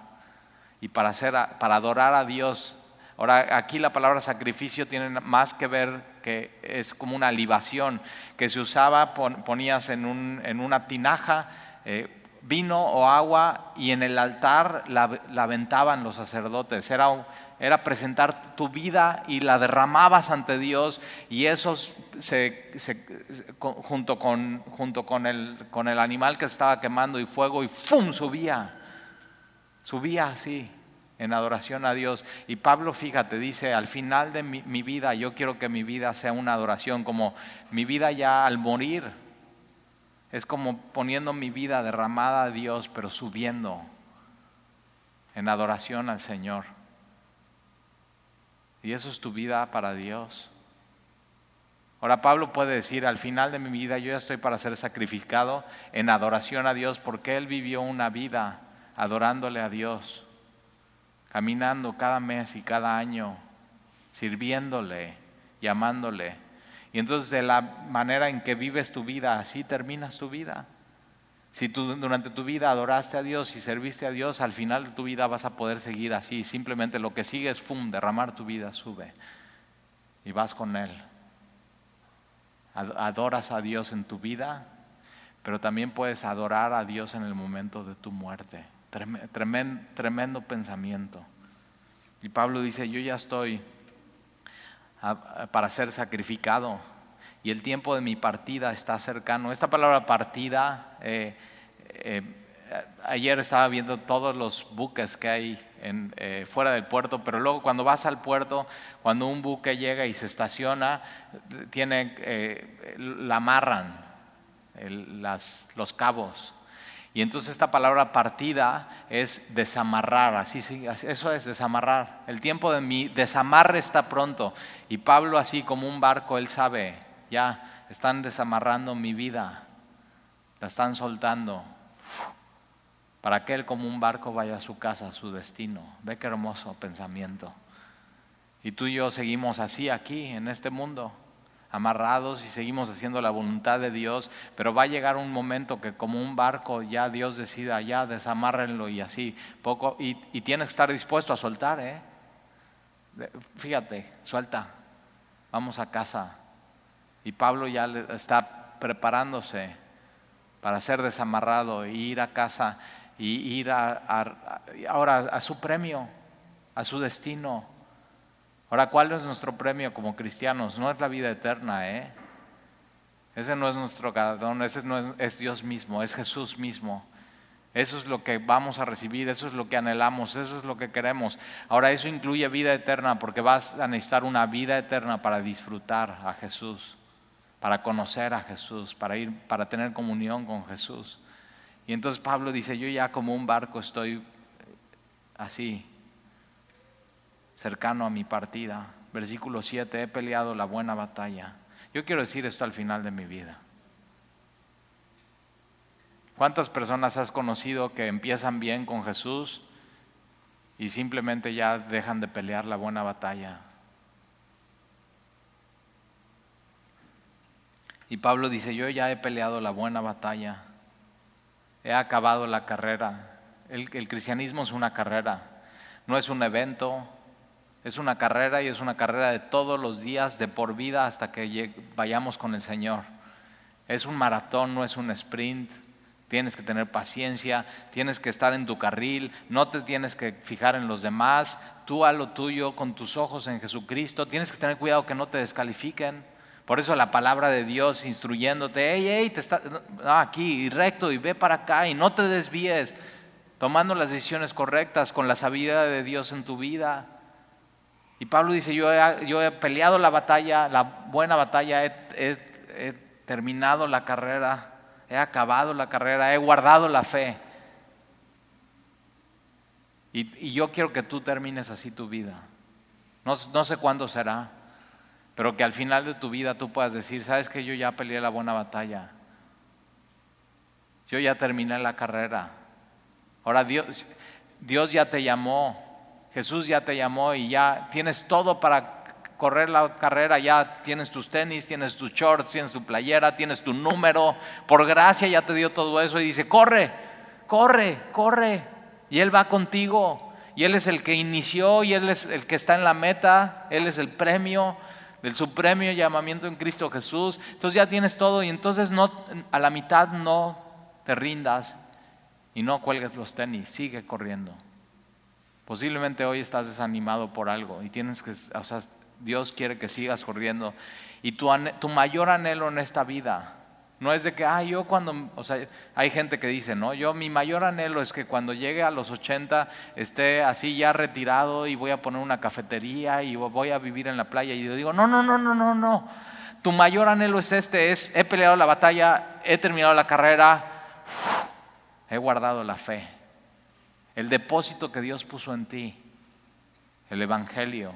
Speaker 1: y para, hacer, para adorar a Dios. Ahora, aquí la palabra sacrificio tiene más que ver que es como una libación que se usaba, ponías en, un, en una tinaja eh, vino o agua y en el altar la, la aventaban los sacerdotes. Era era presentar tu vida y la derramabas ante Dios y eso se, junto, con, junto con, el, con el animal que estaba quemando y fuego y ¡fum! subía, subía así en adoración a Dios. Y Pablo, fíjate, dice, al final de mi vida yo quiero que mi vida sea una adoración, como mi vida ya al morir. Es como poniendo mi vida derramada a Dios, pero subiendo en adoración al Señor. Y eso es tu vida para Dios. Ahora Pablo puede decir, al final de mi vida yo ya estoy para ser sacrificado en adoración a Dios porque él vivió una vida adorándole a Dios, caminando cada mes y cada año, sirviéndole, llamándole. Y entonces de la manera en que vives tu vida, así terminas tu vida. Si tú durante tu vida adoraste a Dios y serviste a Dios, al final de tu vida vas a poder seguir así. Simplemente lo que sigue es, fum, derramar tu vida, sube. Y vas con Él. Adoras a Dios en tu vida, pero también puedes adorar a Dios en el momento de tu muerte. Tremendo, tremendo pensamiento. Y Pablo dice, yo ya estoy para ser sacrificado y el tiempo de mi partida está cercano. Esta palabra partida, eh, eh, ayer estaba viendo todos los buques que hay eh, fuera del puerto, pero luego cuando vas al puerto, cuando un buque llega y se estaciona, tiene, la amarran los cabos. Y entonces esta palabra partida es desamarrar, así, eso es desamarrar. El tiempo de mi desamarre está pronto. Y Pablo así como un barco, él sabe, ya están desamarrando mi vida, la están soltando, para que él como un barco vaya a su casa, a su destino. Ve qué hermoso pensamiento. Y tú y yo seguimos así aquí, en este mundo, amarrados y seguimos haciendo la voluntad de Dios, pero va a llegar un momento que como un barco ya Dios decida, ya desamárrenlo y así, poco, y, y tienes que estar dispuesto a soltar, ¿eh? Fíjate, suelta, vamos a casa, y Pablo ya está preparándose para ser desamarrado e ir a casa y ir a, ahora a su premio, a su destino. Ahora, ¿cuál es nuestro premio como cristianos? No es la vida eterna, ¿eh? Ese no es nuestro galardón, ese no es, es Dios mismo, es Jesús mismo. Eso es lo que vamos a recibir, eso es lo que anhelamos, eso es lo que queremos. Ahora eso incluye vida eterna porque vas a necesitar una vida eterna para disfrutar a Jesús para conocer a Jesús, para ir, para tener comunión con Jesús. Y entonces Pablo dice, yo ya como un barco estoy así, cercano a mi partida. Versículo 7, he peleado la buena batalla. Yo quiero decir esto al final de mi vida. ¿Cuántas personas has conocido que empiezan bien con Jesús y simplemente ya dejan de pelear la buena batalla? Y Pablo dice, yo ya he peleado la buena batalla, he acabado la carrera. El, cristianismo es una carrera. no es un evento, es una carrera y es una carrera de todos los días, de por vida, hasta que vayamos con el Señor. Es un maratón, no es un sprint. Tienes que tener paciencia, tienes que estar en tu carril, no te tienes que fijar en los demás, tú a lo tuyo con tus ojos en Jesucristo, tienes que tener cuidado que no te descalifiquen. Por eso la palabra de Dios instruyéndote, hey, hey, te está aquí recto y ve para acá y no te desvíes, tomando las decisiones correctas con la sabiduría de Dios en tu vida. Y Pablo dice, yo he, peleado la batalla, la buena batalla, he terminado la carrera, he acabado la carrera, he guardado la fe. Y, yo quiero que tú termines así tu vida. No, sé cuándo será, pero que al final de tu vida tú puedas decir, sabes que yo ya peleé la buena batalla. Yo ya terminé la carrera. Ahora Dios, Dios ya te llamó, Jesús ya te llamó y ya tienes todo para correr la carrera, ya tienes tus tenis, tienes tus shorts, tienes tu playera, tienes tu número. Por gracia ya te dio todo eso y dice, corre, corre, corre. Y Él va contigo. Y Él es el que inició y Él es el que está en la meta. Él es el premio del supremio llamamiento en Cristo Jesús. Entonces ya tienes todo y entonces no, a la mitad no te rindas y no cuelgues los tenis, sigue corriendo. Posiblemente hoy estás desanimado por algo y tienes que, o sea, Dios quiere que sigas corriendo. Y tu, tu mayor anhelo en esta vida no es de que, ah, yo cuando, o sea, hay gente que dice, no, yo mi mayor anhelo es que cuando llegue a los 80 esté así ya retirado y voy a poner una cafetería y voy a vivir en la playa. Y yo digo, no, no, no, no, no, no. Tu mayor anhelo es este, es, he peleado la batalla, he terminado la carrera, he guardado la fe. El depósito que Dios puso en ti, el Evangelio,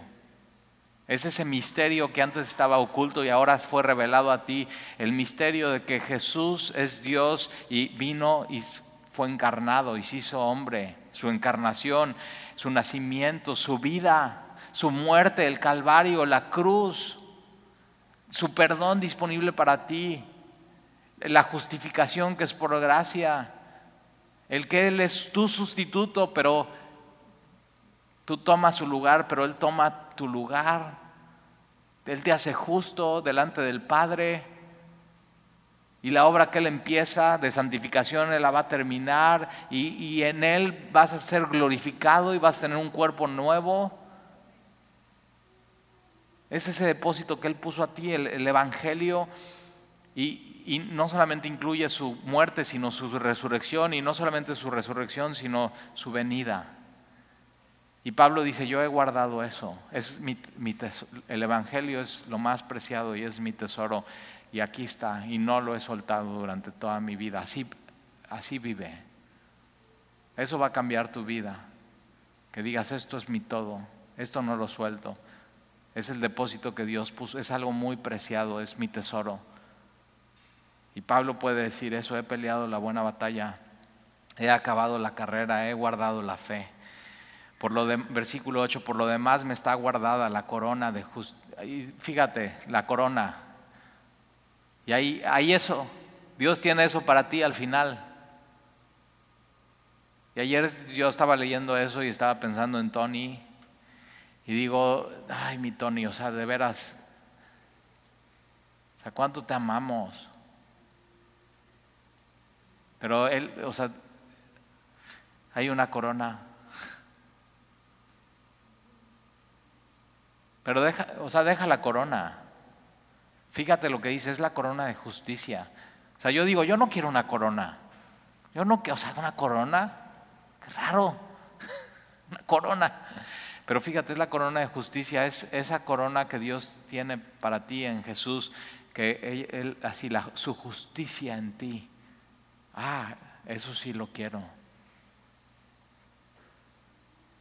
Speaker 1: es ese misterio que antes estaba oculto y ahora fue revelado a ti. El misterio de que Jesús es Dios y vino y fue encarnado y se hizo hombre. Su encarnación, su nacimiento, su vida, su muerte, el Calvario, la cruz, su perdón disponible para ti, la justificación que es por gracia, el que Él es tu sustituto, pero tú tomas su lugar, pero Él toma tu lugar. Él te hace justo delante del Padre. Y la obra que Él empieza de santificación, Él la va a terminar. Y, en Él vas a ser glorificado y vas a tener un cuerpo nuevo. Es ese depósito que Él puso a ti, el, Evangelio. Y, y, no solamente incluye su muerte, sino su resurrección. Y no solamente su resurrección, sino su venida. Y Pablo dice, yo he guardado eso, es mi, el Evangelio es lo más preciado y es mi tesoro y aquí está y no lo he soltado durante toda mi vida, así, así vive. Eso va a cambiar tu vida, que digas, esto es mi todo, esto no lo suelto, es el depósito que Dios puso, es algo muy preciado, es mi tesoro. Y Pablo puede decir eso, he peleado la buena batalla, he acabado la carrera, he guardado la fe. Por lo de, versículo 8, por lo demás me está guardada la corona de justicia. Fíjate, la corona. Y ahí, ahí eso, Dios tiene eso para ti al final. Y ayer yo estaba leyendo eso y estaba pensando en Tony. Y digo, ay, mi Tony, o sea, de veras, o sea, cuánto te amamos. Pero él, o sea, hay una corona Pero deja, o sea, deja la corona. Fíjate lo que dice, es la corona de justicia. O sea, yo digo, yo no quiero una corona. Yo no quiero, o sea, una corona. Qué raro. <laughs> una corona. Pero fíjate, es la corona de justicia, es esa corona que Dios tiene para ti en Jesús, que él, así la, su justicia en ti. Ah, eso sí lo quiero.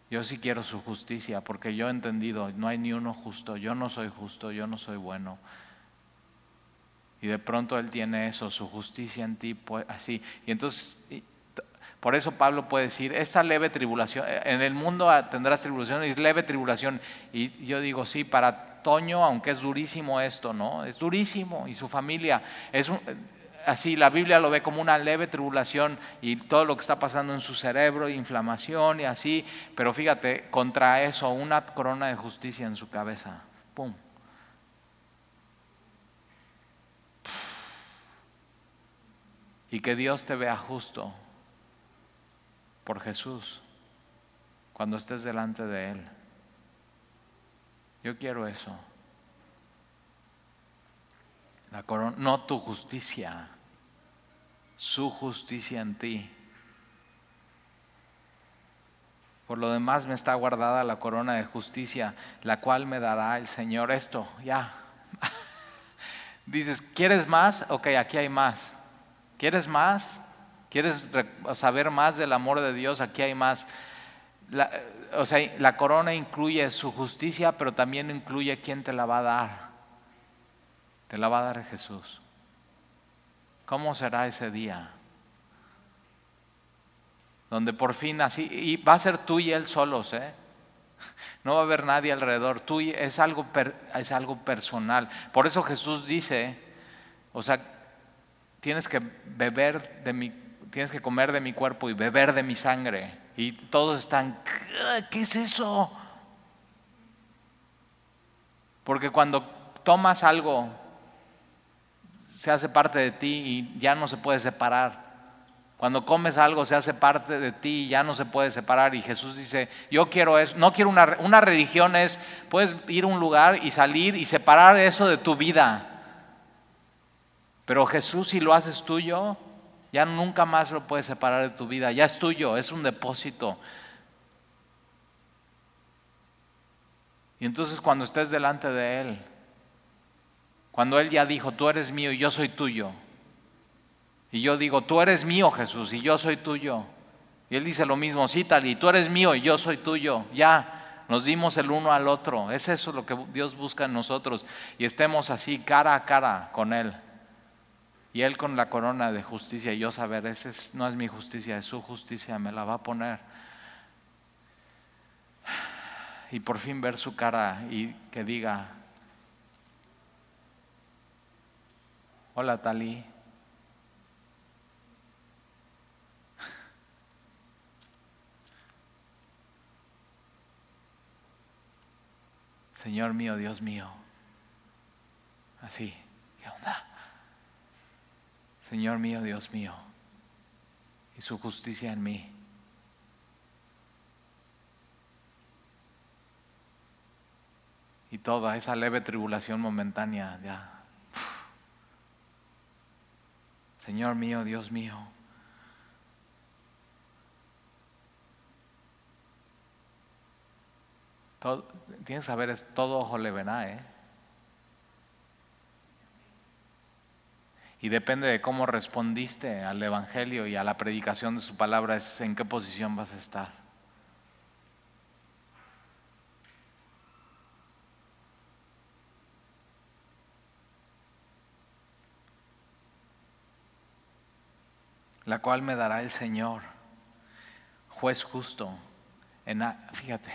Speaker 1: Yo sí quiero su justicia porque yo he entendido, no hay ni uno justo, yo no soy justo, yo no soy bueno. Y de pronto Él tiene eso, su justicia en ti, pues, así. Y entonces, por eso Pablo puede decir, esta leve tribulación, eh, en el mundo tendrás tribulación, y leve tribulación. Y yo digo, sí, para Toño, aunque es durísimo esto, ¿no? Es durísimo. Y su familia, es así la Biblia lo ve como una leve tribulación y todo lo que está pasando en su cerebro, inflamación y así, pero fíjate, contra eso, una corona de justicia en su cabeza. ¡Pum! Y que Dios te vea justo por Jesús cuando estés delante de Él. Yo quiero eso. La corona, no tu justicia, su justicia en ti. Por lo demás me está guardada la corona de justicia, la cual me dará el Señor esto, ya. <laughs> Dices, ¿quieres más? Ok, aquí hay más. ¿Quieres más? ¿Quieres saber más del amor de Dios? Aquí hay más. La, o sea, la corona incluye su justicia, pero también incluye quién te la va a dar. Te la va a dar Jesús. ¿Cómo será ese día? Donde por fin así, y va a ser tú y él solos, ¿eh? <laughs> No va a haber nadie alrededor. Tú es algo, es algo personal. Por eso Jesús dice, o sea, tienes que beber de mi, tienes que comer de mi cuerpo y beber de mi sangre. Y todos están, ¿qué es eso? Porque cuando tomas algo se hace parte de ti y ya no se puede separar. Cuando comes algo se hace parte de ti y ya no se puede separar. Y Jesús dice, yo quiero eso. No quiero una, una religión, es, puedes ir a un lugar y salir y separar eso de tu vida. Pero Jesús si lo haces tuyo, ya nunca más lo puedes separar de tu vida. Ya es tuyo, es un depósito. Y entonces cuando estés delante de Él, cuando Él ya dijo, tú eres mío y yo soy tuyo. Y yo digo, tú eres mío Jesús y yo soy tuyo. Y Él dice lo mismo, sí, tal, y tú eres mío y yo soy tuyo. Ya, nos dimos el uno al otro. Es eso lo que Dios busca en nosotros. Y estemos así cara a cara con Él. Y Él con la corona de justicia y yo saber, esa no es mi justicia, es su justicia, me la va a poner. Y por fin ver su cara y que diga, Hola, Tali. Señor mío, Dios mío. Así, ¿qué onda? Señor mío, Dios mío. Y su justicia en mí. Y toda esa leve tribulación momentánea ya Señor mío, Dios mío. tienes que saber, es todo ojo le verá, ¿eh? Y depende de cómo respondiste al Evangelio y a la predicación de su palabra, es en qué posición vas a estar. la cual me dará el Señor, juez justo, en, fíjate,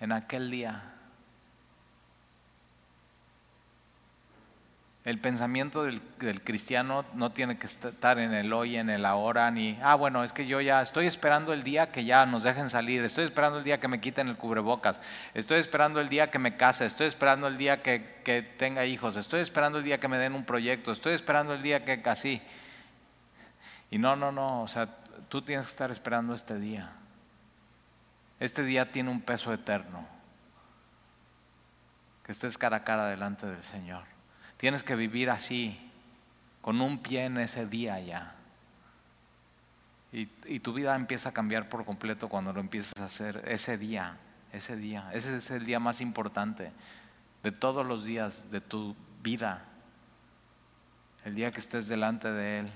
Speaker 1: en aquel día. El pensamiento del, cristiano no tiene que estar en el hoy, en el ahora, ni, ah, bueno, es que yo ya estoy esperando el día que ya nos dejen salir, estoy esperando el día que me quiten el cubrebocas, estoy esperando el día que me case, estoy esperando el día que, que tenga hijos, estoy esperando el día que me den un proyecto, estoy esperando el día que casi. Y no, no, no, o sea, tú tienes que estar esperando este día. Este día tiene un peso eterno. Que estés cara a cara delante del Señor. Tienes que vivir así, con un pie en ese día ya. Y, y, tu vida empieza a cambiar por completo cuando lo empiezas a hacer ese día, ese día. Ese es el día más importante de todos los días de tu vida. El día que estés delante de Él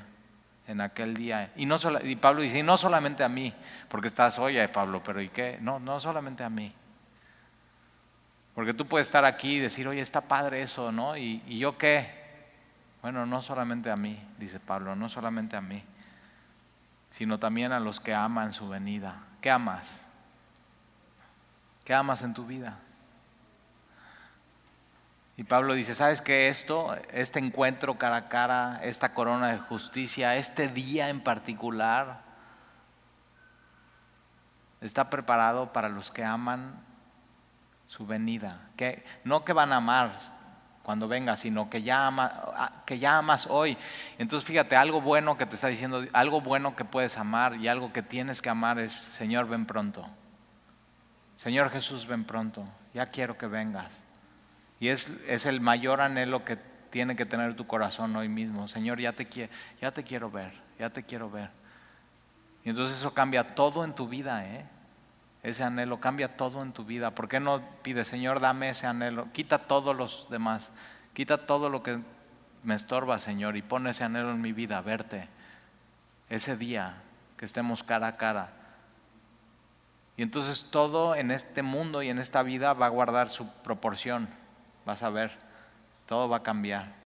Speaker 1: en aquel día. Y, no y Pablo dice, no solamente a mí, porque estás, oye Pablo, pero ¿y qué? No, no solamente a mí. Porque tú puedes estar aquí y decir, oye, está padre eso, ¿no? ¿Y, ¿Y yo qué? Bueno, no solamente a mí, dice Pablo, no solamente a mí, sino también a los que aman su venida. ¿Qué amas? ¿Qué amas en tu vida? Y Pablo dice, ¿sabes qué? Esto, este encuentro cara a cara, esta corona de justicia, este día en particular, está preparado para los que aman su venida. Que, no que van a amar cuando venga, sino que ya, ama, que ya amas hoy. Entonces fíjate, algo bueno que te está diciendo, algo bueno que puedes amar y algo que tienes que amar es, Señor, ven pronto. Señor Jesús, ven pronto. Ya quiero que vengas. Y es, es, el mayor anhelo que tiene que tener tu corazón hoy mismo. Señor, ya te, ya te quiero ver, ya te quiero ver. Y entonces eso cambia todo en tu vida, ¿eh? Ese anhelo cambia todo en tu vida. ¿Por qué no pides, Señor, dame ese anhelo? Quita todos los demás, quita todo lo que me estorba, Señor, y pon ese anhelo en mi vida, verte. Ese día que estemos cara a cara. Y entonces todo en este mundo y en esta vida va a guardar su proporción vas a ver, todo va a cambiar.